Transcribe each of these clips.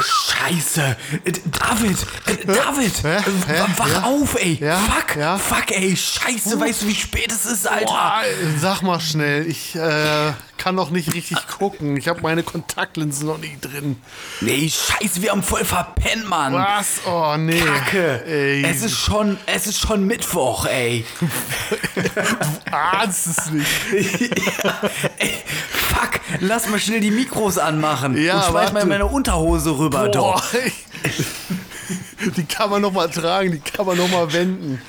Scheiße. Äh, David, David, Hä? Hä? wach Ja? auf, ey. Ja? Fuck, Ja? fuck, ey. Scheiße, weißt du, wie spät es ist, Alter? Boah, sag mal schnell, ich äh, kann noch nicht richtig gucken. Ich habe meine Kontaktlinsen noch nicht drin. Nee, scheiße, wir haben voll verpennt, Mann. Was? Oh nee. Kacke. Ey, Es ist schon, es ist schon Mittwoch, ey. ahnst es nicht. ja, ey. Lass mal schnell die Mikros anmachen. Ja, und schmeiß mal meine Unterhose rüber, Boah, doch. Die kann man noch mal tragen, die kann man noch mal wenden.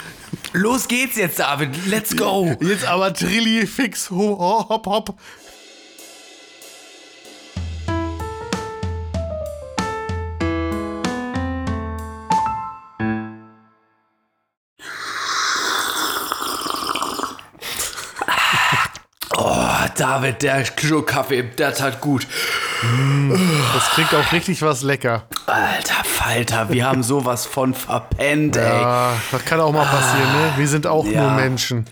Los geht's jetzt, David. Let's go. Jetzt aber Trilli fix, ho- ho- hopp, hopp. David, der Schluck Kaffee, der tat gut. Das klingt auch richtig was lecker. Alter Falter, wir haben sowas von verpennt, ey. Ja, das kann auch mal passieren, ne? Wir sind auch Ja. nur Menschen.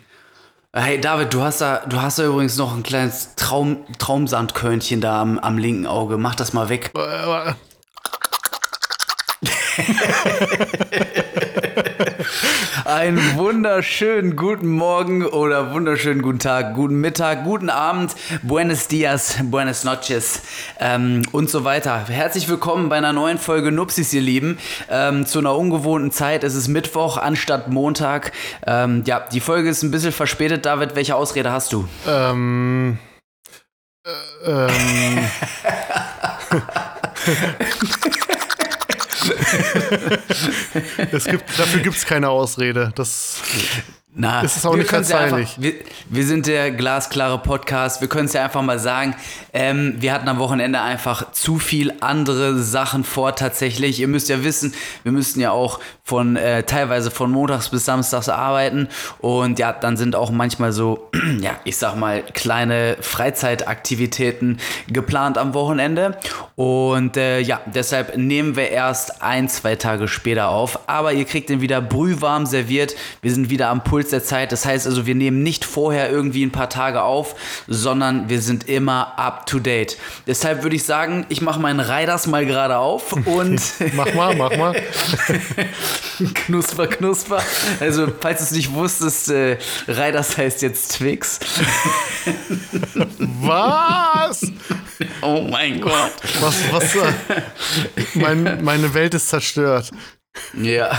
Hey David, du hast da, du hast da übrigens noch ein kleines Traum, Traumsandkörnchen da am, am linken Auge. Mach das mal weg. Einen wunderschönen guten Morgen oder wunderschönen guten Tag, guten Mittag, guten Abend, buenos dias, buenas noches ähm, und so weiter. Herzlich willkommen bei einer neuen Folge Nupsis, ihr Lieben. Ähm, zu einer ungewohnten Zeit. Es ist Mittwoch anstatt Montag. Ähm, ja, die Folge ist ein bisschen verspätet. David, welche Ausrede hast du? Ähm. Äh, ähm. es gibt, dafür gibt es keine Ausrede. Das, Na, Es ist auch wir nicht ja verzeihlich. Einfach, wir, wir sind der glasklare Podcast. Wir können es ja einfach mal sagen. Ähm, wir hatten am Wochenende einfach zu viel andere Sachen vor tatsächlich. Ihr müsst ja wissen, wir müssten ja auch von äh, teilweise von montags bis samstags arbeiten. Und ja, dann sind auch manchmal so, ja, ich sag mal, kleine Freizeitaktivitäten geplant am Wochenende. Und äh, ja, deshalb nehmen wir erst ein, zwei Tage später auf. Aber ihr kriegt den wieder brühwarm serviert. Wir sind wieder am Puls der Zeit. Das heißt also, wir nehmen nicht vorher irgendwie ein paar Tage auf, sondern wir sind immer up to date. Deshalb würde ich sagen, ich mache meinen Riders mal gerade auf und mach mal, mach mal. knusper, knusper. Also, falls du es nicht wusstest, äh, Riders heißt jetzt Twix. Was? Oh mein Gott. Was, was? äh, Mein, meine Welt ist zerstört. Ja,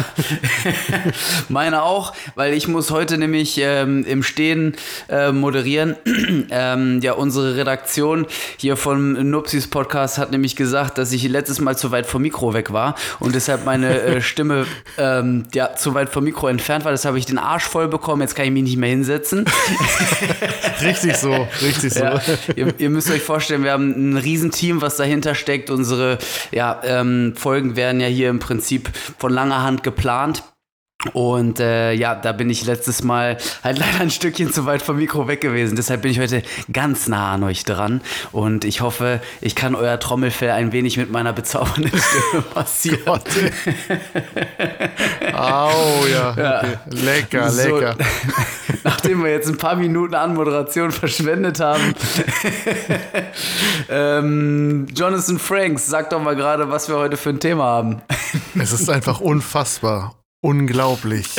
meine auch, weil ich muss heute nämlich ähm, im Stehen äh, moderieren. ähm, ja, unsere Redaktion hier vom Nupsis Podcast hat nämlich gesagt, dass ich letztes Mal zu weit vom Mikro weg war und deshalb meine äh, Stimme ähm, ja, zu weit vom Mikro entfernt war. Deshalb habe ich den Arsch voll bekommen, jetzt kann ich mich nicht mehr hinsetzen. Richtig so, richtig so. Ja, ihr, ihr müsst euch vorstellen, wir haben ein Riesenteam, was dahinter steckt. Unsere ja, ähm, Folgen werden ja hier im Prinzip von langer Hand geplant. Und äh, ja, da bin ich letztes Mal halt leider ein Stückchen zu weit vom Mikro weg gewesen. Deshalb bin ich heute ganz nah an euch dran. Und ich hoffe, ich kann euer Trommelfell ein wenig mit meiner bezaubernden Stimme ey. Au, ja. Okay. Lecker, So, lecker. nachdem wir jetzt ein paar Minuten Anmoderation verschwendet haben. ähm, Jonathan Franks, sag doch mal gerade, was wir heute für ein Thema haben. Es ist einfach unfassbar. Unglaublich.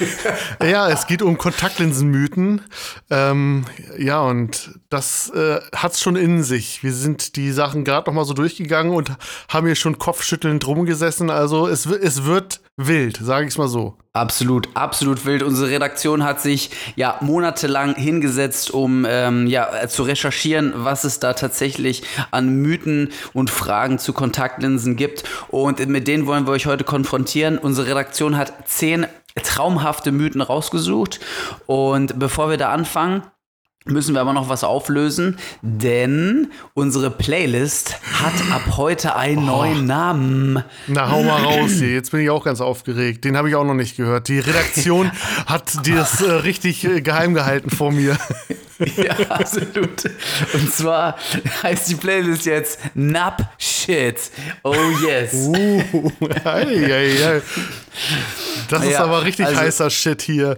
ja, es geht um Kontaktlinsenmythen. Ähm, ja, und das äh, hat's schon in sich. Wir sind die Sachen gerade noch mal so durchgegangen und haben hier schon kopfschüttelnd rumgesessen. Also es, es wird wild, sage ich mal so. Absolut, absolut wild. Unsere Redaktion hat sich ja monatelang hingesetzt, um ähm, ja zu recherchieren, was es da tatsächlich an Mythen und Fragen zu Kontaktlinsen gibt. Und mit denen wollen wir euch heute konfrontieren. Unsere Redaktion hat zehn traumhafte Mythen rausgesucht. Und bevor wir da anfangen, müssen wir aber noch was auflösen, denn unsere Playlist hat ab heute einen neuen Namen. Na, hau mal raus hier. Jetzt bin ich auch ganz aufgeregt. Den habe ich auch noch nicht gehört. Die Redaktion hat das äh, richtig äh, geheim gehalten vor mir. Ja, absolut. Und zwar heißt die Playlist jetzt Napsch. Shit. Oh yes. Uh, ei, ei, ei. Das ist Ja, aber richtig also- heißer Shit hier.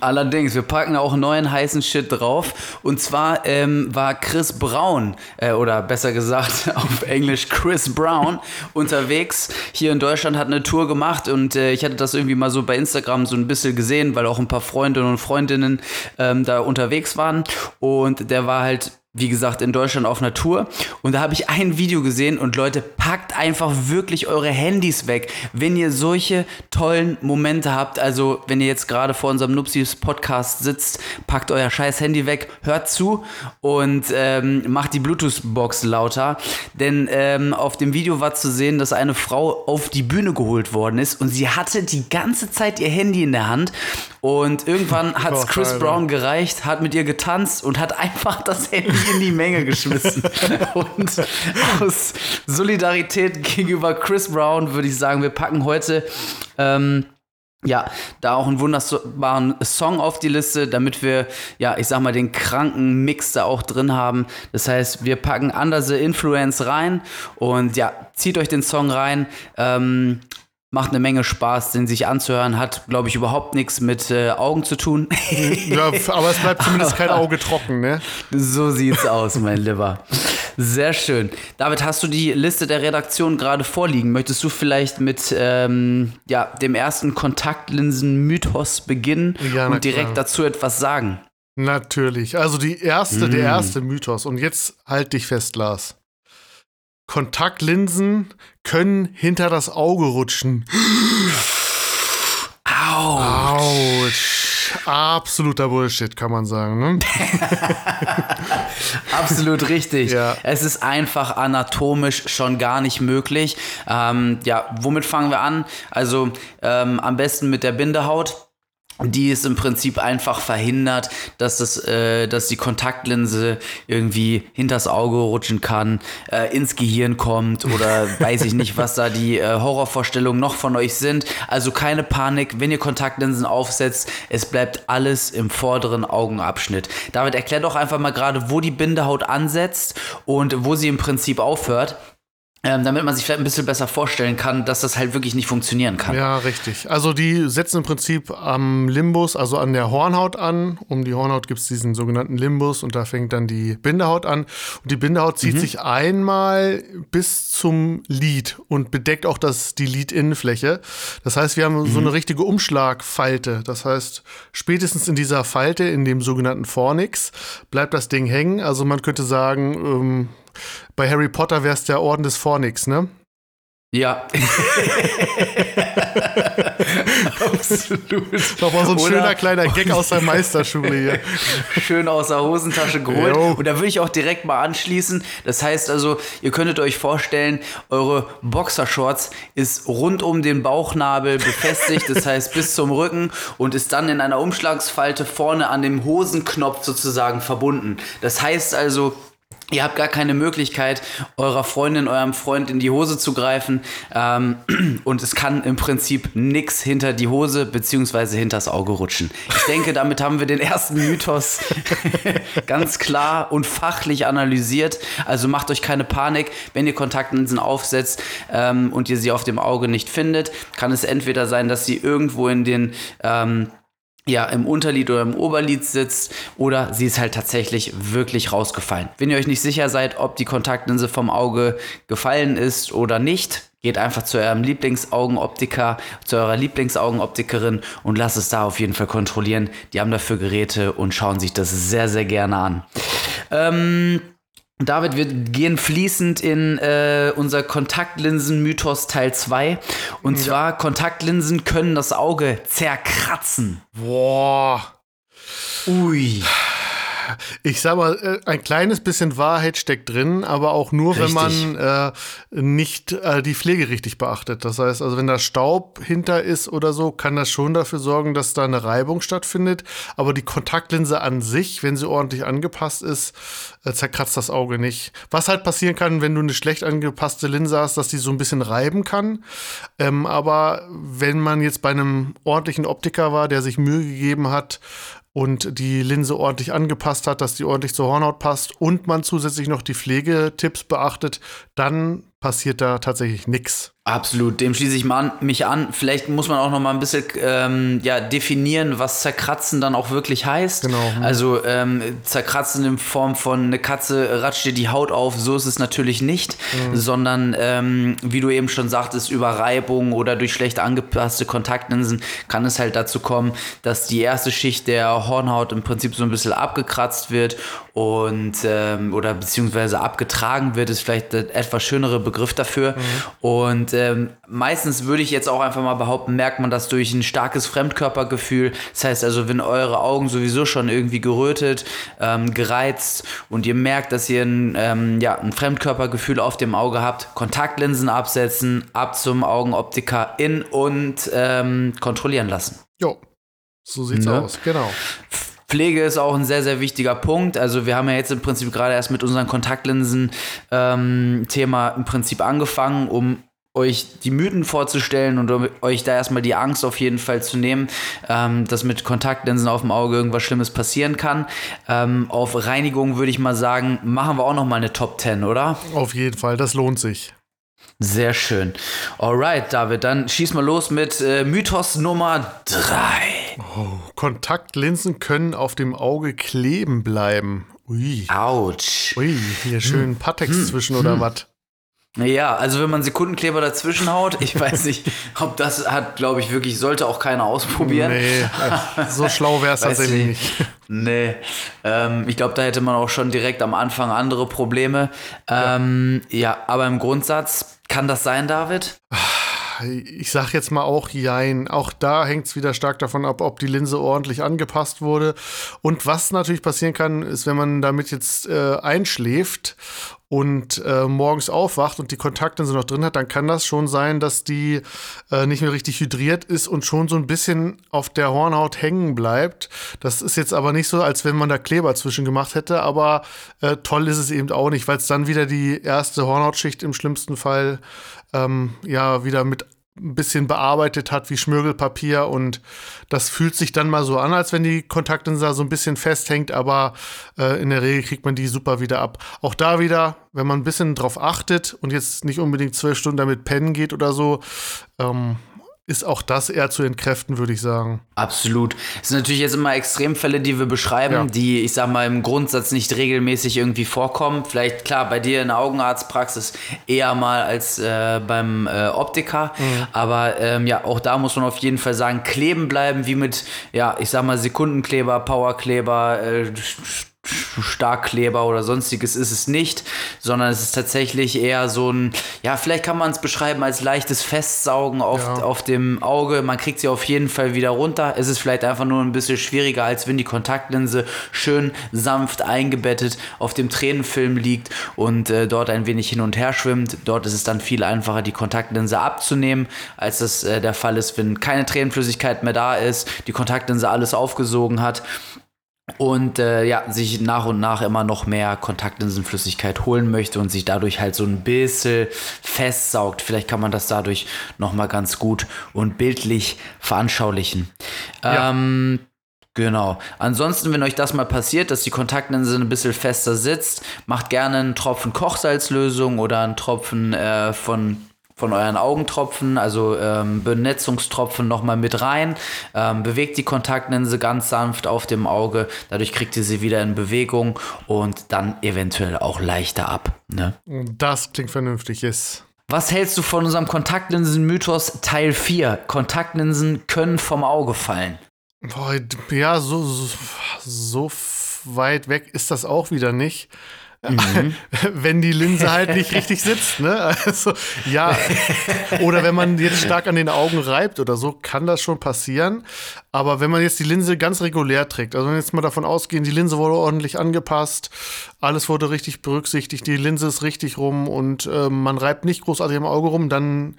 Allerdings, wir packen auch neuen heißen Shit drauf. Und zwar ähm, war Chris Brown, äh, oder besser gesagt auf Englisch Chris Brown, unterwegs hier in Deutschland, hat eine Tour gemacht und äh, ich hatte das irgendwie mal so bei Instagram so ein bisschen gesehen, weil auch ein paar Freundinnen und Freundinnen ähm, da unterwegs waren. Und der war halt wie gesagt, in Deutschland auf einer Tour. Und da habe ich ein Video gesehen und Leute, packt einfach wirklich eure Handys weg, wenn ihr solche tollen Momente habt. Also, wenn ihr jetzt gerade vor unserem Nupsis Podcast sitzt, packt euer scheiß Handy weg, hört zu und ähm, macht die Bluetooth-Box lauter. Denn ähm, auf dem Video war zu sehen, dass eine Frau auf die Bühne geholt worden ist und sie hatte die ganze Zeit ihr Handy in der Hand. Und irgendwann hat es Chris. Brown gereicht, hat mit ihr getanzt und hat einfach das Handy in die Menge geschmissen. und aus Solidarität gegenüber Chris Brown würde ich sagen, wir packen heute ähm, ja, da auch einen wunderbaren Song auf die Liste, damit wir, ja, ich sag mal, den kranken Mix da auch drin haben. Das heißt, wir packen Under the Influence rein und ja, zieht euch den Song rein. Ähm, macht eine Menge Spaß, den sich anzuhören. Hat, glaube ich, überhaupt nichts mit äh, Augen zu tun. Ja, aber es bleibt zumindest kein Auge trocken, ne? So sieht's aus, mein Lieber. Sehr schön. David, hast du die Liste der Redaktion gerade vorliegen? Möchtest du vielleicht mit ähm, ja, dem ersten Kontaktlinsen-Mythos beginnen Ja, und direkt klar. dazu etwas sagen? Natürlich. Also die erste, Mm. der erste Mythos. Und jetzt halt dich fest, Lars. Kontaktlinsen können hinter das Auge rutschen. Au! Autsch. Absoluter Bullshit, kann man sagen. Ne? Absolut richtig. Ja. Es ist einfach anatomisch schon gar nicht möglich. Ähm, ja, womit fangen wir an? Also ähm, am besten mit der Bindehaut. Die ist im Prinzip einfach verhindert, dass, das, äh, dass die Kontaktlinse irgendwie hinters Auge rutschen kann, äh, ins Gehirn kommt oder weiß ich nicht, was da die äh, Horrorvorstellungen noch von euch sind. Also keine Panik, wenn ihr Kontaktlinsen aufsetzt, es bleibt alles im vorderen Augenabschnitt. David, erklär doch einfach mal gerade, wo die Bindehaut ansetzt und wo sie im Prinzip aufhört. Ähm, damit man sich vielleicht ein bisschen besser vorstellen kann, dass das halt wirklich nicht funktionieren kann. Ja, richtig. Also die setzen im Prinzip am Limbus, also an der Hornhaut an. Um die Hornhaut gibt es diesen sogenannten Limbus und da fängt dann die Bindehaut an. Und die Bindehaut zieht sich einmal bis zum Lid und bedeckt auch das, die Lidinnenfläche. Das heißt, wir haben so eine richtige Umschlagfalte. Das heißt, spätestens in dieser Falte, in dem sogenannten Fornix, bleibt das Ding hängen. Also man könnte sagen, ähm, bei Harry Potter wäre es der Orden des Fornix, ne? Ja. Absolut. Nochmal so ein Oder- schöner kleiner Gag aus der Meisterschule hier. Schön aus der Hosentasche geholt. Jo. Und da würde ich auch direkt mal anschließen. Das heißt also, ihr könntet euch vorstellen, eure Boxershorts ist rund um den Bauchnabel befestigt, das heißt bis zum Rücken und ist dann in einer Umschlagsfalte vorne an dem Hosenknopf sozusagen verbunden. Das heißt also, Ihr habt gar keine Möglichkeit, eurer Freundin, eurem Freund in die Hose zu greifen. Ähm, und es kann im Prinzip nichts hinter die Hose beziehungsweise hinters Auge rutschen. Ich denke, damit haben wir den ersten Mythos ganz klar und fachlich analysiert. Also macht euch keine Panik, wenn ihr Kontaktlinsen aufsetzt ähm, und ihr sie auf dem Auge nicht findet, kann es entweder sein, dass sie irgendwo in den ähm, ja, im Unterlied oder im Oberlied sitzt oder sie ist halt tatsächlich wirklich rausgefallen. Wenn ihr euch nicht sicher seid, ob die Kontaktlinse vom Auge gefallen ist oder nicht, geht einfach zu eurem Lieblingsaugenoptiker, zu eurer Lieblingsaugenoptikerin und lasst es da auf jeden Fall kontrollieren. Die haben dafür Geräte und schauen sich das sehr, sehr gerne an. Ähm, David, wir gehen fließend in äh, unser Kontaktlinsen-Mythos Teil 2. Und zwar, Kontaktlinsen können das Auge zerkratzen. Boah. Ui. Ich sag mal, äh, ein kleines bisschen Wahrheit steckt drin, aber auch nur, wenn Richtig. man äh, nicht äh, die Pflege richtig beachtet. Das heißt, also wenn da Staub hinter ist oder so, kann das schon dafür sorgen, dass da eine Reibung stattfindet. Aber die Kontaktlinse an sich, wenn sie ordentlich angepasst ist, äh, zerkratzt das Auge nicht. Was halt passieren kann, wenn du eine schlecht angepasste Linse hast, dass die so ein bisschen reiben kann. Ähm, aber wenn man jetzt bei einem ordentlichen Optiker war, der sich Mühe gegeben hat, und die Linse ordentlich angepasst hat, dass die ordentlich zur Hornhaut passt und man zusätzlich noch die Pflegetipps beachtet, dann passiert da tatsächlich nichts. Absolut, dem schließe ich an, mich an. Vielleicht muss man auch noch mal ein bisschen ähm, ja, definieren, was zerkratzen dann auch wirklich heißt. Genau. Also ähm, zerkratzen in Form von eine Katze ratscht dir die Haut auf, so ist es natürlich nicht, mhm. sondern ähm, wie du eben schon sagtest, über Reibung oder durch schlecht angepasste Kontaktlinsen kann es halt dazu kommen, dass die erste Schicht der Hornhaut im Prinzip so ein bisschen abgekratzt wird und ähm, oder beziehungsweise abgetragen wird, ist vielleicht der etwas schönere Begriff dafür. Mhm. Und ähm, meistens würde ich jetzt auch einfach mal behaupten, merkt man das durch ein starkes Fremdkörpergefühl. Das heißt also, wenn eure Augen sowieso schon irgendwie gerötet, ähm, gereizt und ihr merkt, dass ihr ein, ähm, ja, ein Fremdkörpergefühl auf dem Auge habt, Kontaktlinsen absetzen, ab zum Augenoptiker in und ähm, kontrollieren lassen. Jo, so sieht's ne? aus, genau. Pflege ist auch ein sehr, sehr wichtiger Punkt. Also wir haben ja jetzt im Prinzip gerade erst mit unseren Kontaktlinsen-Thema ähm, im Prinzip angefangen, um euch die Mythen vorzustellen und um euch da erstmal die Angst auf jeden Fall zu nehmen, ähm, dass mit Kontaktlinsen auf dem Auge irgendwas Schlimmes passieren kann. Ähm, auf Reinigung würde ich mal sagen, machen wir auch noch mal eine Top 10, oder? Auf jeden Fall, das lohnt sich. Sehr schön. Alright, David, dann schieß mal los mit äh, Mythos Nummer 3. Oh, Kontaktlinsen können auf dem Auge kleben bleiben. Ui. Autsch. Ui, hier schön hm. Patex hm. zwischen hm. oder was? Ja, also wenn man Sekundenkleber dazwischen haut, ich weiß nicht, ob das hat, glaube ich, wirklich, sollte auch keiner ausprobieren. Nee, so schlau wäre es tatsächlich nicht. Nee, ähm, ich glaube, da hätte man auch schon direkt am Anfang andere Probleme. Ähm, ja. ja, aber im Grundsatz, kann das sein, David? ich sag jetzt mal auch jein. Auch da hängt es wieder stark davon ab, ob die Linse ordentlich angepasst wurde. Und was natürlich passieren kann, ist, wenn man damit jetzt äh, einschläft und äh, morgens aufwacht und die Kontaktlinse noch drin hat, dann kann das schon sein, dass die äh, nicht mehr richtig hydriert ist und schon so ein bisschen auf der Hornhaut hängen bleibt. Das ist jetzt aber nicht so, als wenn man da Kleber zwischen gemacht hätte, aber äh, toll ist es eben auch nicht, weil es dann wieder die erste Hornhautschicht im schlimmsten Fall ähm, ja wieder mit ein bisschen bearbeitet hat wie Schmirgelpapier und das fühlt sich dann mal so an, als wenn die Kontaktlinse so ein bisschen festhängt, aber äh, in der Regel kriegt man die super wieder ab. Auch da wieder, wenn man ein bisschen drauf achtet und jetzt nicht unbedingt zwölf Stunden damit pennen geht oder so, ähm, ist auch das eher zu entkräften, würde ich sagen. Absolut. Es sind natürlich jetzt immer Extremfälle, die wir beschreiben, ja. die, ich sag mal, im Grundsatz nicht regelmäßig irgendwie vorkommen. Vielleicht, klar, bei dir in der Augenarztpraxis eher mal als äh, beim äh, Optiker. Mhm. Aber ähm, ja, auch da muss man auf jeden Fall sagen, kleben bleiben, wie mit, ja, ich sag mal, Sekundenkleber, Powerkleber, äh, Starkkleber oder sonstiges ist es nicht, sondern es ist tatsächlich eher so ein, ja, vielleicht kann man es beschreiben als leichtes Festsaugen auf, ja. auf dem Auge. Man kriegt sie auf jeden Fall wieder runter. Es ist vielleicht einfach nur ein bisschen schwieriger, als wenn die Kontaktlinse schön sanft eingebettet auf dem Tränenfilm liegt und äh, dort ein wenig hin und her schwimmt. Dort ist es dann viel einfacher, die Kontaktlinse abzunehmen, als das äh, der Fall ist, wenn keine Tränenflüssigkeit mehr da ist, die Kontaktlinse alles aufgesogen hat und äh, ja, sich nach und nach immer noch mehr Kontaktlinsenflüssigkeit holen möchte und sich dadurch halt so ein bisschen festsaugt. Vielleicht kann man das dadurch nochmal ganz gut und bildlich veranschaulichen. Ja. Ähm, Genau. Ansonsten, wenn euch das mal passiert, dass die Kontaktlinse ein bisschen fester sitzt, macht gerne einen Tropfen Kochsalzlösung oder einen Tropfen äh, von von euren Augentropfen, also ähm, Benetzungstropfen nochmal mit rein. Ähm, bewegt die Kontaktlinse ganz sanft auf dem Auge. Dadurch kriegt ihr sie wieder in Bewegung und dann eventuell auch leichter ab. Ne? Das klingt vernünftig, yes. Was hältst du von unserem Kontaktlinsen-Mythos Teil 4? Kontaktlinsen können vom Auge fallen. Boah, ja, so, so, so weit weg ist das auch wieder nicht. Mhm. wenn die Linse halt nicht richtig sitzt, ne? Also, ja. Oder wenn man jetzt stark an den Augen reibt oder so, kann das schon passieren. Aber wenn man jetzt die Linse ganz regulär trägt, also wenn wir jetzt mal davon ausgehen, die Linse wurde ordentlich angepasst, alles wurde richtig berücksichtigt, die Linse ist richtig rum und äh, man reibt nicht großartig am Auge rum, dann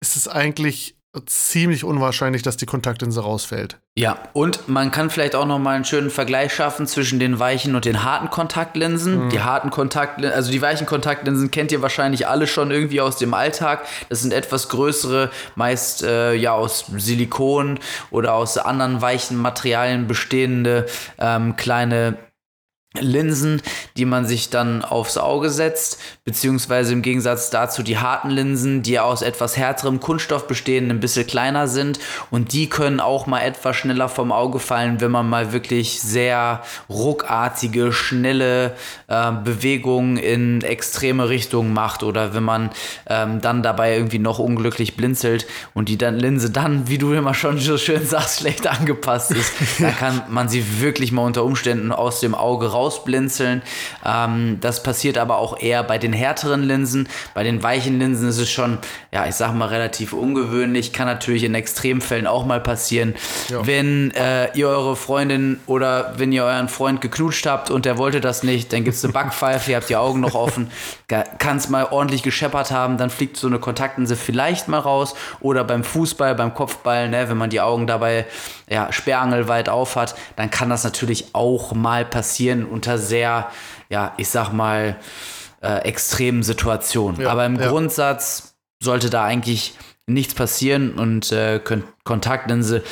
ist es eigentlich ziemlich unwahrscheinlich, dass die Kontaktlinse rausfällt. Ja, und man kann vielleicht auch noch mal einen schönen Vergleich schaffen zwischen den weichen und den harten Kontaktlinsen. Mhm. Die harten Kontaktlinsen, also die weichen Kontaktlinsen kennt ihr wahrscheinlich alle schon irgendwie aus dem Alltag. Das sind etwas größere, meist äh, ja aus Silikon oder aus anderen weichen Materialien bestehende ähm, kleine Linsen, die man sich dann aufs Auge setzt, beziehungsweise im Gegensatz dazu die harten Linsen, die aus etwas härterem Kunststoff bestehen, ein bisschen kleiner sind. Und die können auch mal etwas schneller vom Auge fallen, wenn man mal wirklich sehr ruckartige, schnelle äh, Bewegungen in extreme Richtungen macht oder wenn man ähm, dann dabei irgendwie noch unglücklich blinzelt und die dann Linse dann, wie du immer schon so schön sagst, schlecht angepasst ist, dann kann man sie wirklich mal unter Umständen aus dem Auge raus rausblinzeln. Ähm, das passiert aber auch eher bei den härteren Linsen. Bei den weichen Linsen ist es schon, ja, ich sag mal, relativ ungewöhnlich. Kann natürlich in Extremfällen auch mal passieren. Ja. Wenn äh, ihr eure Freundin oder wenn ihr euren Freund geknutscht habt und der wollte das nicht, dann gibt es eine Backpfeife, ihr habt die Augen noch offen, kann es mal ordentlich gescheppert haben, dann fliegt so eine Kontaktlinse vielleicht mal raus. Oder beim Fußball, beim Kopfball, ne, wenn man die Augen dabei ja, sperrangelweit auf hat, dann kann das natürlich auch mal passieren unter sehr, ja, ich sag mal, äh, extremen Situationen. Ja, Aber im ja. Grundsatz sollte da eigentlich nichts passieren und äh, Kontaktlinse,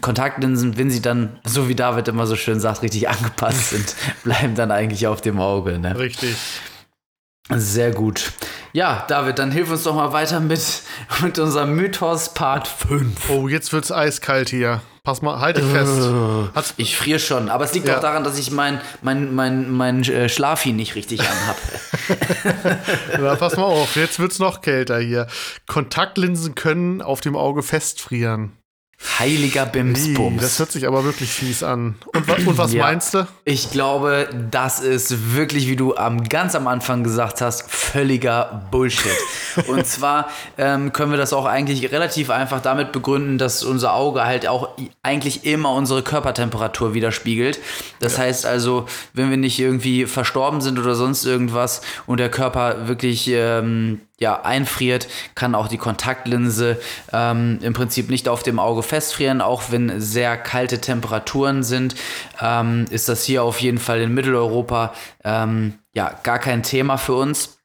Kontaktlinsen, wenn sie dann, so wie David immer so schön sagt, richtig angepasst sind, bleiben dann eigentlich auf dem Auge. Ne? Richtig. Sehr gut. Ja, David, dann hilf uns doch mal weiter mit, mit unserem Mythos Part 5. Oh, jetzt wird's eiskalt hier. Pass mal, halt dich fest. Hat's ich friere schon, aber es liegt ja. auch daran, dass ich mein, mein, mein, mein äh, Schlafi nicht richtig anhab. Na, pass mal auf, jetzt wird's noch kälter hier. Kontaktlinsen können auf dem Auge festfrieren. Heiliger Bimsbums. Das hört sich aber wirklich fies an. Und, und was ja, meinst du? Ich glaube, das ist wirklich, wie du am, ganz am Anfang gesagt hast, völliger Bullshit. und zwar ähm, können wir das auch eigentlich relativ einfach damit begründen, dass unser Auge halt auch eigentlich immer unsere Körpertemperatur widerspiegelt. Das ja. heißt also, wenn wir nicht irgendwie verstorben sind oder sonst irgendwas und der Körper wirklich ähm, ja, einfriert, kann auch die Kontaktlinse ähm, im Prinzip nicht auf dem Auge festfrieren. Auch wenn sehr kalte Temperaturen sind, ähm, ist das hier auf jeden Fall in Mitteleuropa ähm, ja gar kein Thema für uns.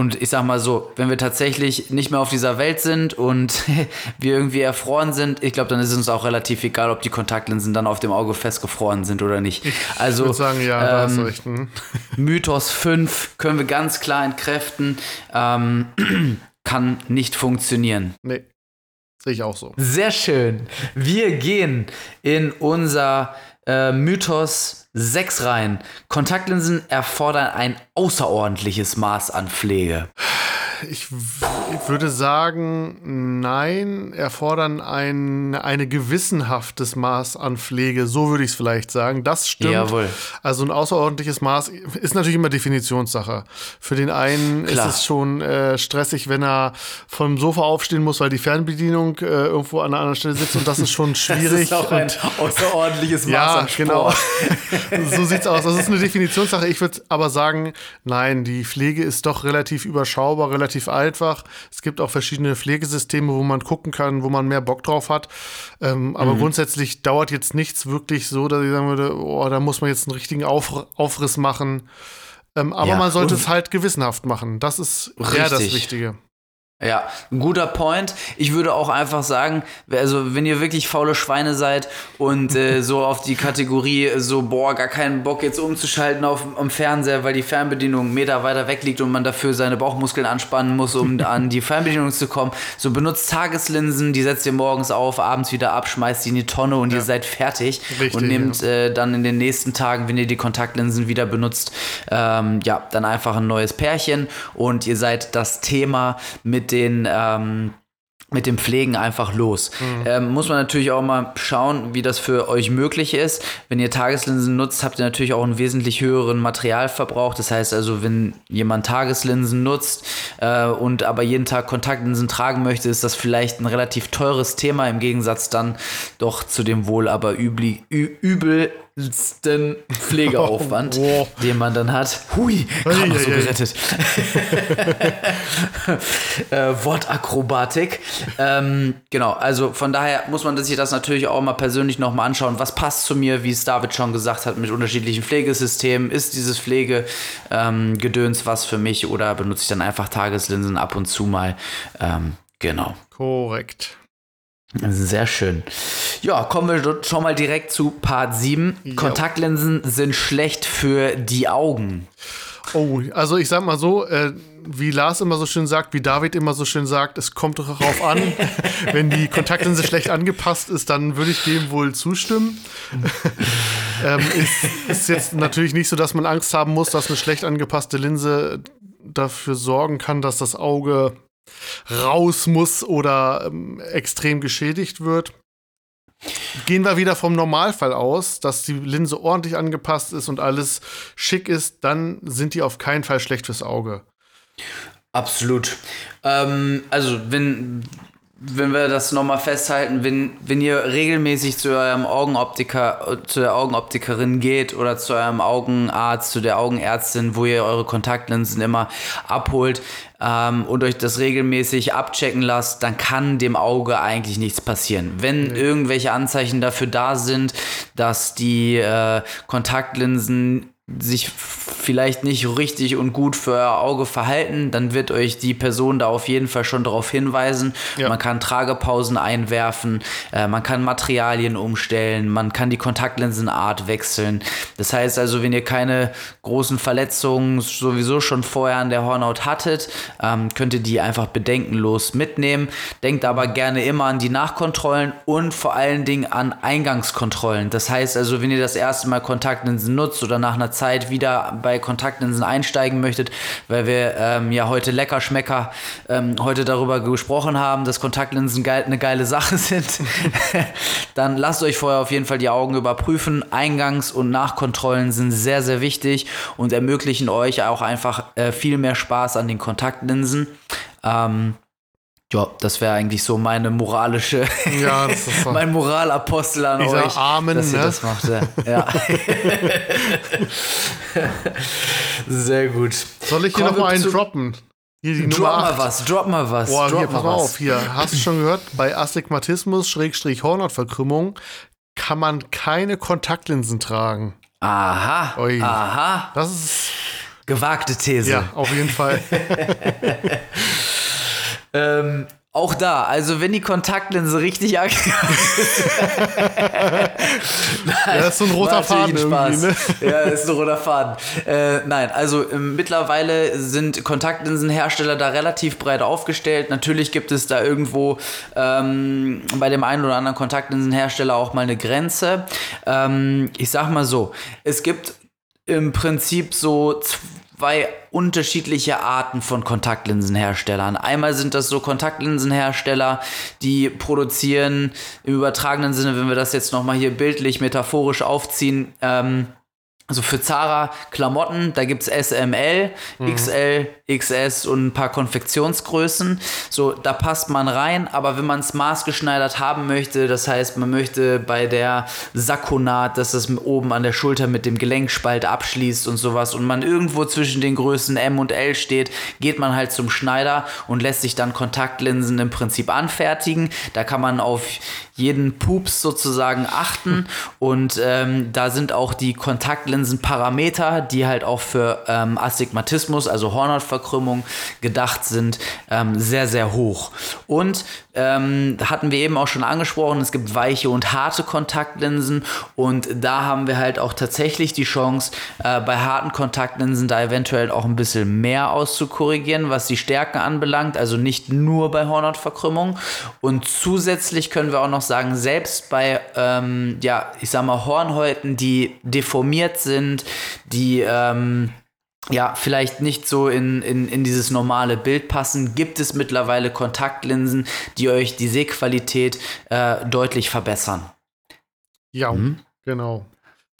Und ich sag mal so, wenn wir tatsächlich nicht mehr auf dieser Welt sind und wir irgendwie erfroren sind, ich glaube, dann ist es uns auch relativ egal, ob die Kontaktlinsen dann auf dem Auge festgefroren sind oder nicht. Ich also, würde sagen, ja, ähm, recht, hm. Mythos 5 können wir ganz klar entkräften, ähm, kann nicht funktionieren. Nee, sehe ich auch so. Sehr schön. Wir gehen in unser äh, Mythos 6 rein. Kontaktlinsen erfordern ein außerordentliches Maß an Pflege. Ich, ich, würde sagen, nein, erfordern ein eine gewissenhaftes Maß an Pflege. So würde ich es vielleicht sagen. Das stimmt. Jawohl. Also ein außerordentliches Maß ist natürlich immer Definitionssache. Für den einen Klar. ist es schon äh, stressig, wenn er vom Sofa aufstehen muss, weil die Fernbedienung äh, irgendwo an einer anderen Stelle sitzt und das ist schon schwierig. das ist auch ein außerordentliches Maß ja, an Sport. genau. so sieht's aus. Das ist eine Definitionssache. Ich würde aber sagen, nein, die Pflege ist doch relativ überschaubar, relativ einfach. Es gibt auch verschiedene Pflegesysteme, wo man gucken kann, wo man mehr Bock drauf hat. Ähm, aber mhm. grundsätzlich dauert jetzt nichts wirklich so, dass ich sagen würde, oh, da muss man jetzt einen richtigen Auf Aufriss machen. Ähm, aber ja, man sollte es halt gewissenhaft machen. Das ist eher das Wichtige. Ja, ein guter Point. Ich würde auch einfach sagen, also wenn ihr wirklich faule Schweine seid und äh, so auf die Kategorie so, boah, gar keinen Bock jetzt umzuschalten auf am Fernseher, weil die Fernbedienung einen Meter weiter weg liegt und man dafür seine Bauchmuskeln anspannen muss, um an die Fernbedienung zu kommen, so benutzt Tageslinsen, die setzt ihr morgens auf, abends wieder ab, schmeißt die in die Tonne und ja. ihr seid fertig Richtig, und nehmt ja. äh, dann in den nächsten Tagen, wenn ihr die Kontaktlinsen wieder benutzt, ähm, ja, dann einfach ein neues Pärchen und ihr seid das Thema mit den ähm, mit dem Pflegen einfach los. Mhm. Ähm, muss man natürlich auch mal schauen, wie das für euch möglich ist. Wenn ihr Tageslinsen nutzt, habt ihr natürlich auch einen wesentlich höheren Materialverbrauch. Das heißt also, wenn jemand Tageslinsen nutzt äh, und aber jeden Tag Kontaktlinsen tragen möchte, ist das vielleicht ein relativ teures Thema im Gegensatz dann doch zu dem wohl aber übli, übel minimalsten Pflegeaufwand, oh, oh. den man dann hat. Hui, gerade noch so gerettet. äh, Wortakrobatik. Ähm, genau, also von daher muss man sich das natürlich auch mal persönlich nochmal anschauen. Was passt zu mir, wie es David schon gesagt hat, mit unterschiedlichen Pflegesystemen? Ist dieses Pflegegedöns ähm, was für mich oder benutze ich dann einfach Tageslinsen ab und zu mal? Ähm, genau. Korrekt. Sehr schön. Ja, kommen wir schon mal direkt zu Part 7. Jo. Kontaktlinsen sind schlecht für die Augen. Oh, also ich sag mal so, äh, wie Lars immer so schön sagt, wie David immer so schön sagt, es kommt darauf an, wenn die Kontaktlinse schlecht angepasst ist, dann würde ich dem wohl zustimmen. ähm, ist, ist jetzt natürlich nicht so, dass man Angst haben muss, dass eine schlecht angepasste Linse dafür sorgen kann, dass das Auge raus muss oder ähm, extrem geschädigt wird. Gehen wir wieder vom Normalfall aus, dass die Linse ordentlich angepasst ist und alles schick ist, dann sind die auf keinen Fall schlecht fürs Auge. Absolut. Ähm, also, wenn, wenn wir das nochmal festhalten, wenn, wenn ihr regelmäßig zu eurem Augenoptiker, zu der Augenoptikerin geht oder zu eurem Augenarzt, zu der Augenärztin, wo ihr eure Kontaktlinsen immer abholt ähm, und euch das regelmäßig abchecken lasst, dann kann dem Auge eigentlich nichts passieren. Wenn irgendwelche Anzeichen dafür da sind, dass die äh, Kontaktlinsen sich vielleicht nicht richtig und gut für euer Auge verhalten, dann wird euch die Person da auf jeden Fall schon darauf hinweisen. Ja. Man kann Tragepausen einwerfen, äh, man kann Materialien umstellen, man kann die Kontaktlinsenart wechseln. Das heißt also, wenn ihr keine großen Verletzungen sowieso schon vorher an der Hornhaut hattet, ähm, könnt ihr die einfach bedenkenlos mitnehmen. Denkt aber gerne immer an die Nachkontrollen und vor allen Dingen an Eingangskontrollen. Das heißt also, wenn ihr das erste Mal Kontaktlinsen nutzt oder nach einer Zeit wieder bei Kontaktlinsen einsteigen möchtet, weil wir ähm, ja heute Leckerschmecker ähm, heute darüber gesprochen haben, dass Kontaktlinsen geil, eine geile Sache sind, dann lasst euch vorher auf jeden Fall die Augen überprüfen. Eingangs- und Nachkontrollen sind sehr, sehr wichtig und ermöglichen euch auch einfach äh, viel mehr Spaß an den Kontaktlinsen. Ähm, ja, das wäre eigentlich so meine moralische, ja, mein Moralapostel an euch, Amen, dass ihr ne? das macht. Ja. Sehr gut. Soll ich hier nochmal einen droppen? Hier die drop mal was, drop mal was. Boah, drop hier, pass mal was. auf, hier. Hast du schon gehört? Bei Astigmatismus, Schrägstrich Hornhautverkrümmung, kann man keine Kontaktlinsen tragen. Aha, Ui. aha. Das ist... Gewagte These. Ja, auf jeden Fall. Ähm, auch da, also wenn die Kontaktlinse richtig ist. ja, ist so ein roter Faden Spaß. Ne? Ja, ist ein roter Faden. Äh, nein, also ähm, mittlerweile sind Kontaktlinsenhersteller da relativ breit aufgestellt. Natürlich gibt es da irgendwo ähm, bei dem einen oder anderen Kontaktlinsenhersteller auch mal eine Grenze. Ähm, ich sag mal so, es gibt im Prinzip so zwei unterschiedliche Arten von Kontaktlinsenherstellern. Einmal sind das so Kontaktlinsenhersteller, die produzieren im übertragenen Sinne, wenn wir das jetzt nochmal hier bildlich, metaphorisch aufziehen, ähm, also für Zara Klamotten, da gibt es SML, mhm. XL, XS und ein paar Konfektionsgrößen. So, da passt man rein, aber wenn man es maßgeschneidert haben möchte, das heißt, man möchte bei der Sakkonaht, dass das oben an der Schulter mit dem Gelenkspalt abschließt und sowas und man irgendwo zwischen den Größen M und L steht, geht man halt zum Schneider und lässt sich dann Kontaktlinsen im Prinzip anfertigen. Da kann man auf jeden Pups sozusagen achten und ähm, da sind auch die Kontaktlinsenparameter, die halt auch für ähm, Astigmatismus, also Hornhautverkrümmung gedacht sind, ähm, sehr, sehr hoch. Und ähm, hatten wir eben auch schon angesprochen, es gibt weiche und harte Kontaktlinsen und da haben wir halt auch tatsächlich die Chance, äh, bei harten Kontaktlinsen da eventuell auch ein bisschen mehr auszukorrigieren, was die Stärken anbelangt, also nicht nur bei Hornhautverkrümmung. Und zusätzlich können wir auch noch sagen, selbst bei, ähm, ja, ich sag mal, Hornhäuten, die deformiert sind, die, ähm, ja, vielleicht nicht so in, in, in dieses normale Bild passen, gibt es mittlerweile Kontaktlinsen, die euch die Sehqualität äh, deutlich verbessern. Ja, mhm. genau.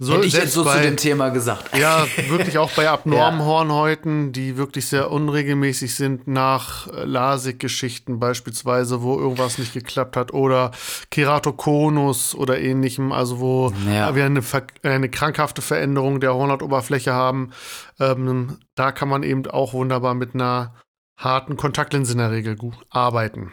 So, Hätte ich jetzt so zu bei- dem Thema gesagt. Ja, wirklich auch bei abnormen Ja. Hornhäuten, die wirklich sehr unregelmäßig sind, nach äh, LASIK-Geschichten beispielsweise, wo irgendwas nicht geklappt hat, oder Keratokonus oder ähnlichem, also wo Ja. wir eine, eine krankhafte Veränderung der Hornhautoberfläche haben. Ähm, da kann man eben auch wunderbar mit einer harten Kontaktlinse in der Regel gut arbeiten.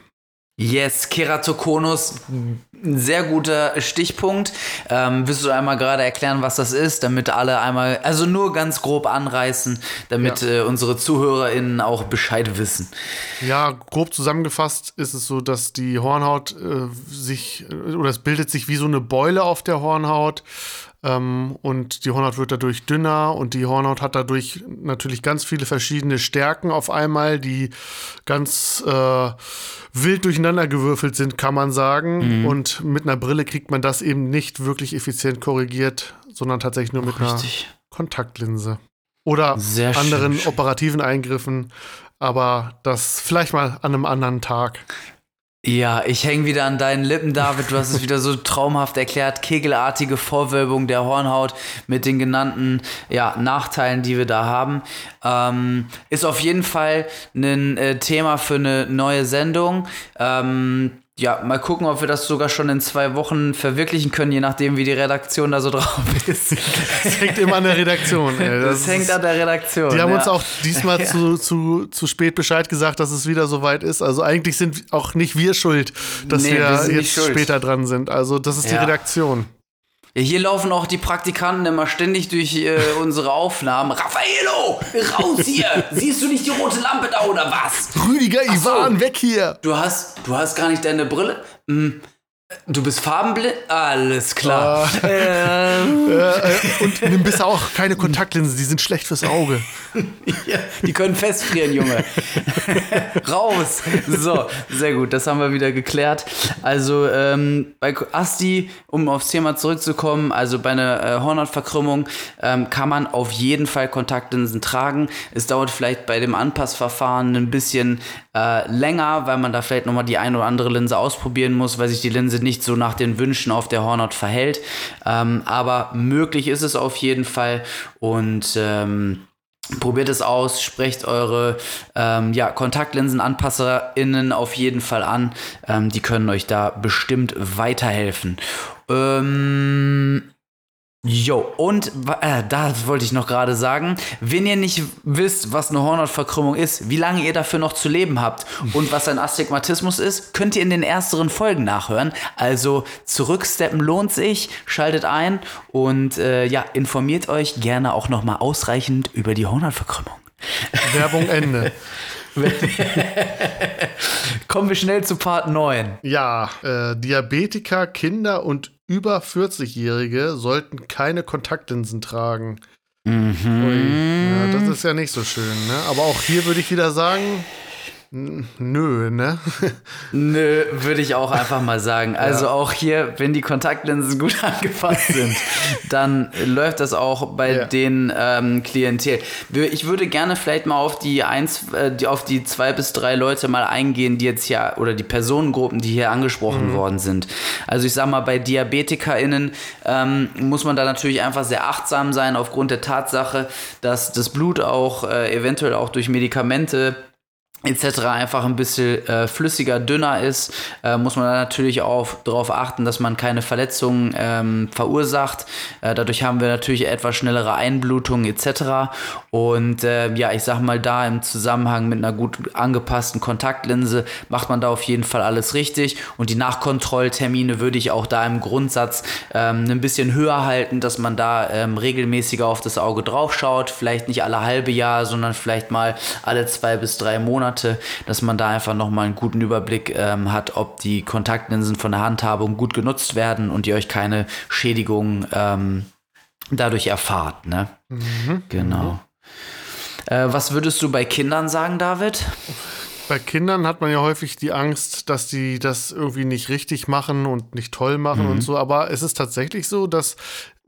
Yes, Keratokonus, ein sehr guter Stichpunkt. Ähm, willst du einmal gerade erklären, was das ist, damit alle einmal, also nur ganz grob anreißen, damit Ja. äh, unsere ZuhörerInnen auch Bescheid wissen. Ja, grob zusammengefasst ist es so, dass die Hornhaut äh, sich, äh, oder es bildet sich wie so eine Beule auf der Hornhaut. Ähm, und die Hornhaut wird dadurch dünner und die Hornhaut hat dadurch natürlich ganz viele verschiedene Stärken auf einmal, die ganz äh, wild durcheinandergewürfelt sind, kann man sagen. Und mit einer Brille kriegt man das eben nicht wirklich effizient korrigiert, sondern tatsächlich nur mit einer Richtig. Kontaktlinse. Oder Sehr anderen schön. operativen Eingriffen. Aber das vielleicht mal an einem anderen Tag. Ja, ich hänge wieder an deinen Lippen, David. Du hast es wieder so traumhaft erklärt. Kegelartige Vorwölbung der Hornhaut mit den genannten ja, Nachteilen, die wir da haben. Ähm, ist auf jeden Fall ein äh, Thema für eine neue Sendung. Ähm, ja, mal gucken, ob wir das sogar schon in zwei Wochen verwirklichen können, je nachdem, wie die Redaktion da so drauf ist. Das hängt immer an der Redaktion. Ey. Das, hängt ist- an der Redaktion. Die haben ja. uns auch diesmal zu, zu, zu spät Bescheid gesagt, dass es wieder soweit ist. Also eigentlich sind auch nicht wir schuld, dass Nee, wir, wir jetzt später dran sind. Also das ist die Ja. Redaktion. Ja, hier laufen auch die Praktikanten immer ständig durch äh, unsere Aufnahmen. Raffaello, raus hier! Siehst du nicht die rote Lampe da oder was? Rüdiger, so. Ivan, weg hier! Du hast, du hast gar nicht deine Brille? Hm, du bist farbenblind? Alles klar. Ähm, Äh, äh, und nimm bitte auch keine Kontaktlinsen, die sind schlecht fürs Auge. ja, die können festfrieren, Junge. Raus. So, sehr gut, das haben wir wieder geklärt. Also ähm, bei Asti, um aufs Thema zurückzukommen, also bei einer äh, Hornhautverkrümmung ähm, kann man auf jeden Fall Kontaktlinsen tragen. Es dauert vielleicht bei dem Anpassverfahren ein bisschen äh, länger, weil man da vielleicht nochmal die eine oder andere Linse ausprobieren muss, weil sich die Linse nicht so nach den Wünschen auf der Hornhaut verhält. Ähm, aber möglich ist es auf jeden Fall und ähm, Probiert es aus, sprecht eure ähm, ja, KontaktlinsenanpasserInnen auf jeden Fall an. Ähm, die können euch da bestimmt weiterhelfen. Ähm, Jo, und äh, das wollte ich noch gerade sagen. Wenn ihr nicht wisst, was eine Hornhautverkrümmung ist, wie lange ihr dafür noch zu leben habt und was ein Astigmatismus ist, könnt ihr in den ersteren Folgen nachhören. Also zurücksteppen lohnt sich, schaltet ein und äh, ja, informiert euch gerne auch nochmal ausreichend über die Hornhautverkrümmung. Werbung Ende. Kommen wir schnell zu Part 9. Ja, äh, Diabetiker, Kinder und über 40-Jährige sollten keine Kontaktlinsen tragen. Mhm. Ui. Ja, das ist ja nicht so schön, ne? Aber auch hier würde ich wieder sagen, nö, ne? Nö, würde ich auch einfach mal sagen. Also auch hier, wenn die Kontaktlinsen gut angepasst sind, dann läuft das auch bei Ja. den ähm, Klientel. Ich würde gerne vielleicht mal auf die eins, äh, die, auf die zwei bis drei Leute mal eingehen, die jetzt hier, oder die Personengruppen, die hier angesprochen worden sind. Also ich sag mal, bei DiabetikerInnen ähm, muss man da natürlich einfach sehr achtsam sein, aufgrund der Tatsache, dass das Blut auch äh, eventuell auch durch Medikamente etc. einfach ein bisschen äh, flüssiger, dünner ist, äh, muss man natürlich auch darauf achten, dass man keine Verletzungen ähm, verursacht. Äh, dadurch haben wir natürlich etwas schnellere Einblutungen etc. Und äh, ja, ich sag mal, da im Zusammenhang mit einer gut angepassten Kontaktlinse macht man da auf jeden Fall alles richtig. Und die Nachkontrolltermine würde ich auch da im Grundsatz ähm, ein bisschen höher halten, dass man da ähm, regelmäßiger auf das Auge drauf schaut. Vielleicht nicht alle halbe Jahr, sondern vielleicht mal alle zwei bis drei Monate, dass man da einfach nochmal einen guten Überblick ähm, hat, ob die Kontaktlinsen von der Handhabung gut genutzt werden und ihr euch keine Schädigungen ähm, dadurch erfahrt. Ne? Genau. Äh, was würdest du bei Kindern sagen, David? Bei Kindern hat man ja häufig die Angst, dass die das irgendwie nicht richtig machen und nicht toll machen Mhm. und so. Aber es ist tatsächlich so, dass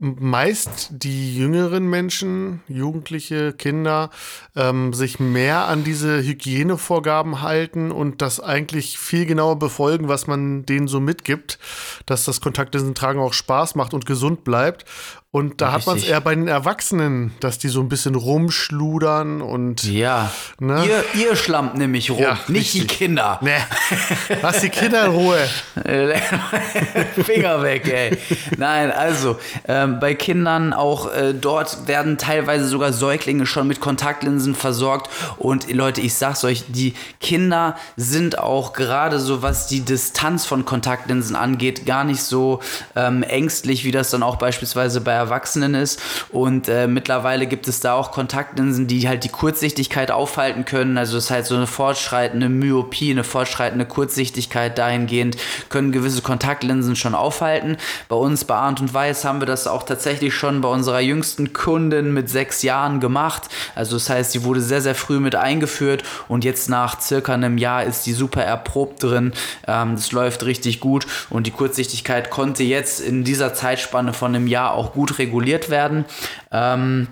meist die jüngeren Menschen, Jugendliche, Kinder, ähm, sich mehr an diese Hygienevorgaben halten und das eigentlich viel genauer befolgen, was man denen so mitgibt, dass das Kontaktlinsentragen auch Spaß macht und gesund bleibt. Und da Richtig. hat man es eher bei den Erwachsenen, dass die so ein bisschen rumschludern und. Ja. Ne? Ihr, ihr schlammt nämlich rum, ja, nicht richtig. die Kinder. Nee. Lass die Kinder in Ruhe. Finger weg, ey. Nein, also ähm, bei Kindern auch äh, dort werden teilweise sogar Säuglinge schon mit Kontaktlinsen versorgt. Und Leute, ich sag's euch, die Kinder sind auch gerade so, was die Distanz von Kontaktlinsen angeht, gar nicht so ähm, ängstlich, wie das dann auch beispielsweise bei Erwachsenen ist. Und äh, mittlerweile gibt es da auch Kontaktlinsen, die halt die Kurzsichtigkeit aufhalten können. Also das heißt, so eine fortschreitende Myopie, eine fortschreitende Kurzsichtigkeit dahingehend können gewisse Kontaktlinsen schon aufhalten. Bei uns bei Arndt und Weiß haben wir das auch tatsächlich schon bei unserer jüngsten Kundin mit sechs Jahren gemacht. Also das heißt, sie wurde sehr, sehr früh mit eingeführt und jetzt nach circa einem Jahr ist die super erprobt drin. Ähm, das läuft richtig gut und die Kurzsichtigkeit konnte jetzt in dieser Zeitspanne von einem Jahr auch gut gut reguliert werden. Ähm,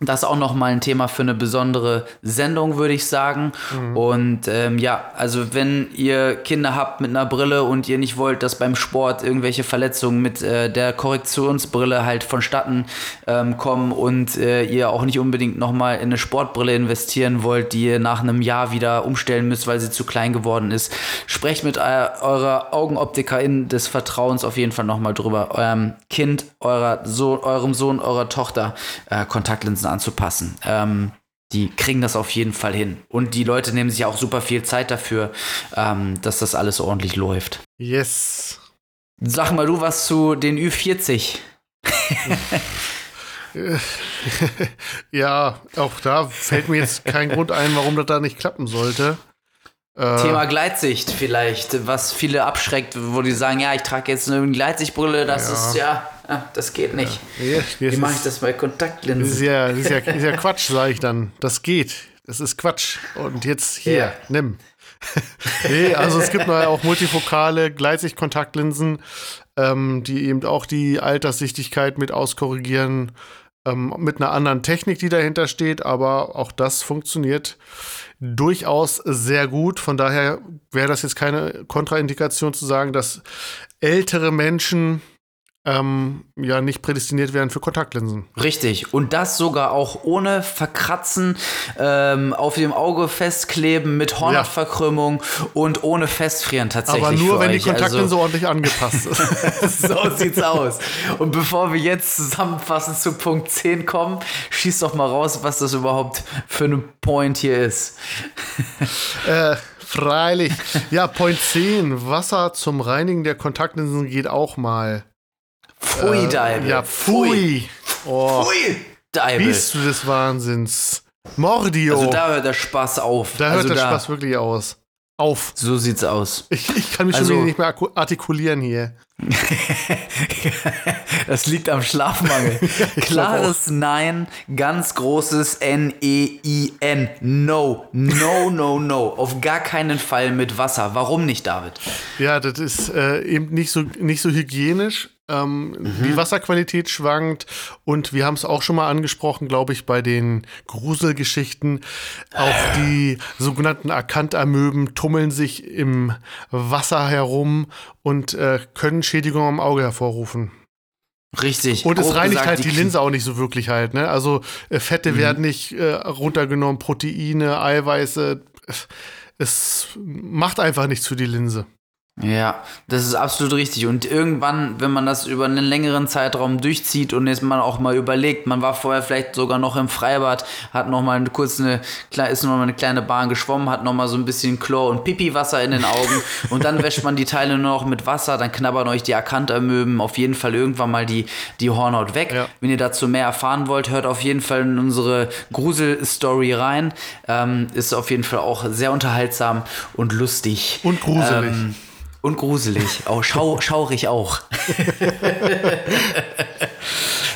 das ist auch nochmal ein Thema für eine besondere Sendung, würde ich sagen. Mhm. Und ähm, ja, also wenn ihr Kinder habt mit einer Brille und ihr nicht wollt, dass beim Sport irgendwelche Verletzungen mit äh, der Korrektionsbrille halt vonstatten ähm, kommen und äh, ihr auch nicht unbedingt nochmal in eine Sportbrille investieren wollt, die ihr nach einem Jahr wieder umstellen müsst, weil sie zu klein geworden ist, sprecht mit äh, eurer Augenoptikerin des Vertrauens auf jeden Fall nochmal drüber. Eurem Kind, eurer so eurem Sohn, eurer Tochter äh, Kontaktlinsen anzupassen. Ähm, die kriegen das auf jeden Fall hin. Und die Leute nehmen sich auch super viel Zeit dafür, ähm, dass das alles ordentlich läuft. Yes. Sag mal du was zu den Ü40. ja, auch da fällt mir jetzt kein Grund ein, warum das da nicht klappen sollte. Äh, Thema Gleitsicht vielleicht, was viele abschreckt, wo die sagen, ja, ich trage jetzt eine Gleitsichtbrille, das ja. ist ja ah, das geht nicht. Ja. Wie mache ich das bei Kontaktlinsen? Das ist ja, das ist ja, ist ja Quatsch, sage ich dann. Das geht. Das ist Quatsch. Und jetzt hier, ja. nimm. nee, also es gibt auch multifokale Gleitsicht-Kontaktlinsen, ähm, die eben auch die Alterssichtigkeit mit auskorrigieren, ähm, mit einer anderen Technik, die dahinter steht, aber auch das funktioniert durchaus sehr gut. Von daher wäre das jetzt keine Kontraindikation zu sagen, dass ältere Menschen ähm, ja nicht prädestiniert wären für Kontaktlinsen. Richtig. Und das sogar auch ohne Verkratzen, ähm, auf dem Auge festkleben, mit Hornhautverkrümmung ja. und ohne Festfrieren tatsächlich. Aber nur, wenn euch. die Kontaktlinse also, ordentlich angepasst ist. so sieht's aus. Und bevor wir jetzt zusammenfassend zu Punkt 10 kommen, schieß doch mal raus, was das überhaupt für ein Point hier ist. äh, Freilich. Ja, Point 10. Wasser zum Reinigen der Kontaktlinsen geht auch mal. Pfui, äh, Deibel. Ja, pfui. Oh. Pfui, Deibel. Bist du des Wahnsinns. Mordio. Also da hört der Spaß auf. Da hört also der da. Spaß wirklich aus. Auf. So sieht's aus. Ich, ich kann mich also, schon nicht mehr artikulieren hier. das liegt am Schlafmangel. Klares Nein, ganz großes N-E-I-N. No, no, no, no. Auf gar keinen Fall mit Wasser. Warum nicht, David? Ja, das ist äh, eben nicht so, nicht so hygienisch. Ähm, mhm. Die Wasserqualität schwankt und wir haben es auch schon mal angesprochen, glaube ich, bei den Gruselgeschichten. Auch die sogenannten Akantamöben tummeln sich im Wasser herum und äh, können Schädigungen am Auge hervorrufen. Richtig. Und es reinigt gesagt, halt die, die Linse auch nicht so wirklich halt. Ne? Also äh, Fette mhm. werden nicht äh, runtergenommen, Proteine, Eiweiße. Es macht einfach nichts für die Linse. Ja, das ist absolut richtig. Und irgendwann, wenn man das über einen längeren Zeitraum durchzieht und jetzt man auch mal überlegt, man war vorher vielleicht sogar noch im Freibad, hat noch mal kurz eine, ist noch mal eine kleine Bahn geschwommen, hat noch mal so ein bisschen Chlor und Pipi-Wasser in den Augen und dann wäscht man die Teile nur noch mit Wasser, dann knabbern euch die Akantamöben auf jeden Fall irgendwann mal die, die Hornhaut weg. Ja. Wenn ihr dazu mehr erfahren wollt, hört auf jeden Fall in unsere Grusel-Story rein. Ähm, ist auf jeden Fall auch sehr unterhaltsam und lustig. Und gruselig. Ähm, und gruselig. Auch schau, schaurig auch.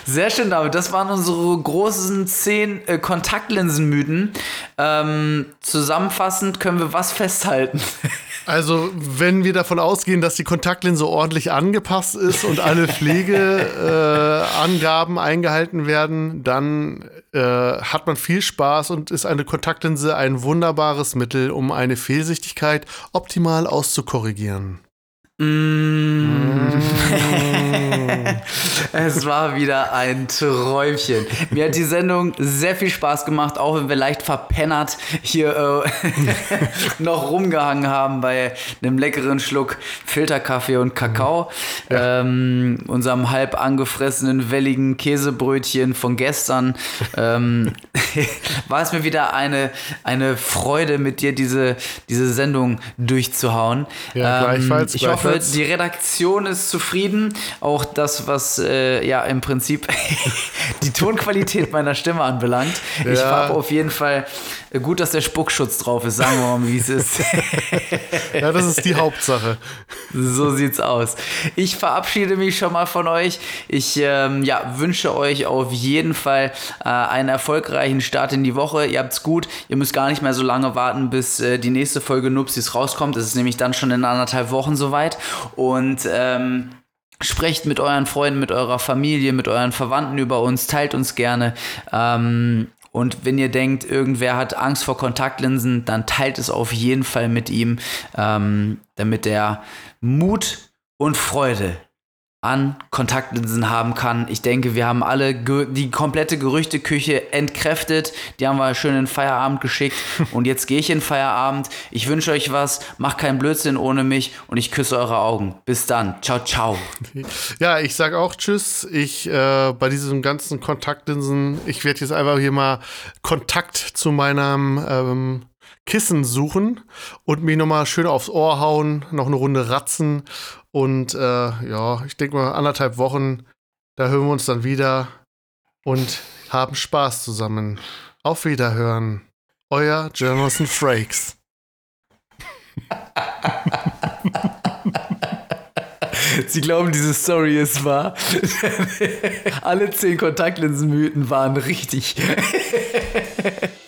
Sehr schön, David. Das waren unsere großen zehn äh, Kontaktlinsenmythen. Ähm, zusammenfassend können wir was festhalten? Also, wenn wir davon ausgehen, dass die Kontaktlinse ordentlich angepasst ist und alle Pflegeangaben äh, eingehalten werden, dann äh, hat man viel Spaß und ist eine Kontaktlinse ein wunderbares Mittel, um eine Fehlsichtigkeit optimal auszukorrigieren. Mm. es war wieder ein Träumchen. Mir hat die Sendung sehr viel Spaß gemacht, auch wenn wir leicht verpennert hier äh, noch rumgehangen haben bei einem leckeren Schluck Filterkaffee und Kakao, ja. ähm, unserem halb angefressenen welligen Käsebrötchen von gestern. Ähm, war es mir wieder eine, eine Freude, mit dir diese, diese Sendung durchzuhauen. Ja, ähm, gleichfalls. Ich hoffe, die Redaktion ist zufrieden. Auch das, was äh, ja im Prinzip die Tonqualität meiner Stimme anbelangt. Ja. Ich habe auf jeden Fall äh, gut, dass der Spuckschutz drauf ist. Sagen wir mal, wie es ist. ja, das ist die Hauptsache. So sieht's aus. Ich verabschiede mich schon mal von euch. Ich ähm, ja, wünsche euch auf jeden Fall äh, einen erfolgreichen Start in die Woche. Ihr habt's gut. Ihr müsst gar nicht mehr so lange warten, bis äh, die nächste Folge Nupsis rauskommt. Es ist nämlich dann schon in anderthalb Wochen soweit. Und ähm, Sprecht mit euren Freunden, mit eurer Familie, mit euren Verwandten über uns, teilt uns gerne. Ähm, und wenn ihr denkt, irgendwer hat Angst vor Kontaktlinsen, dann teilt es auf jeden Fall mit ihm, ähm, damit er Mut und Freude an Kontaktlinsen haben kann. Ich denke, wir haben alle die komplette Gerüchteküche entkräftet. Die haben wir schön in Feierabend geschickt. Und jetzt gehe ich in Feierabend. Ich wünsche euch was. Macht keinen Blödsinn ohne mich. Und ich küsse eure Augen. Bis dann. Ciao, ciao. Ja, ich sage auch Tschüss. Ich äh, bei diesem ganzen Kontaktlinsen, ich werde jetzt einfach hier mal Kontakt zu meinem ähm, Kissen suchen und mich nochmal schön aufs Ohr hauen, noch eine Runde ratzen und äh, ja, ich denke mal, anderthalb Wochen, da hören wir uns dann wieder und haben Spaß zusammen. Auf Wiederhören. Euer Jonathan Frakes. Sie glauben, diese Story ist wahr. Alle zehn Kontaktlinsenmythen waren richtig.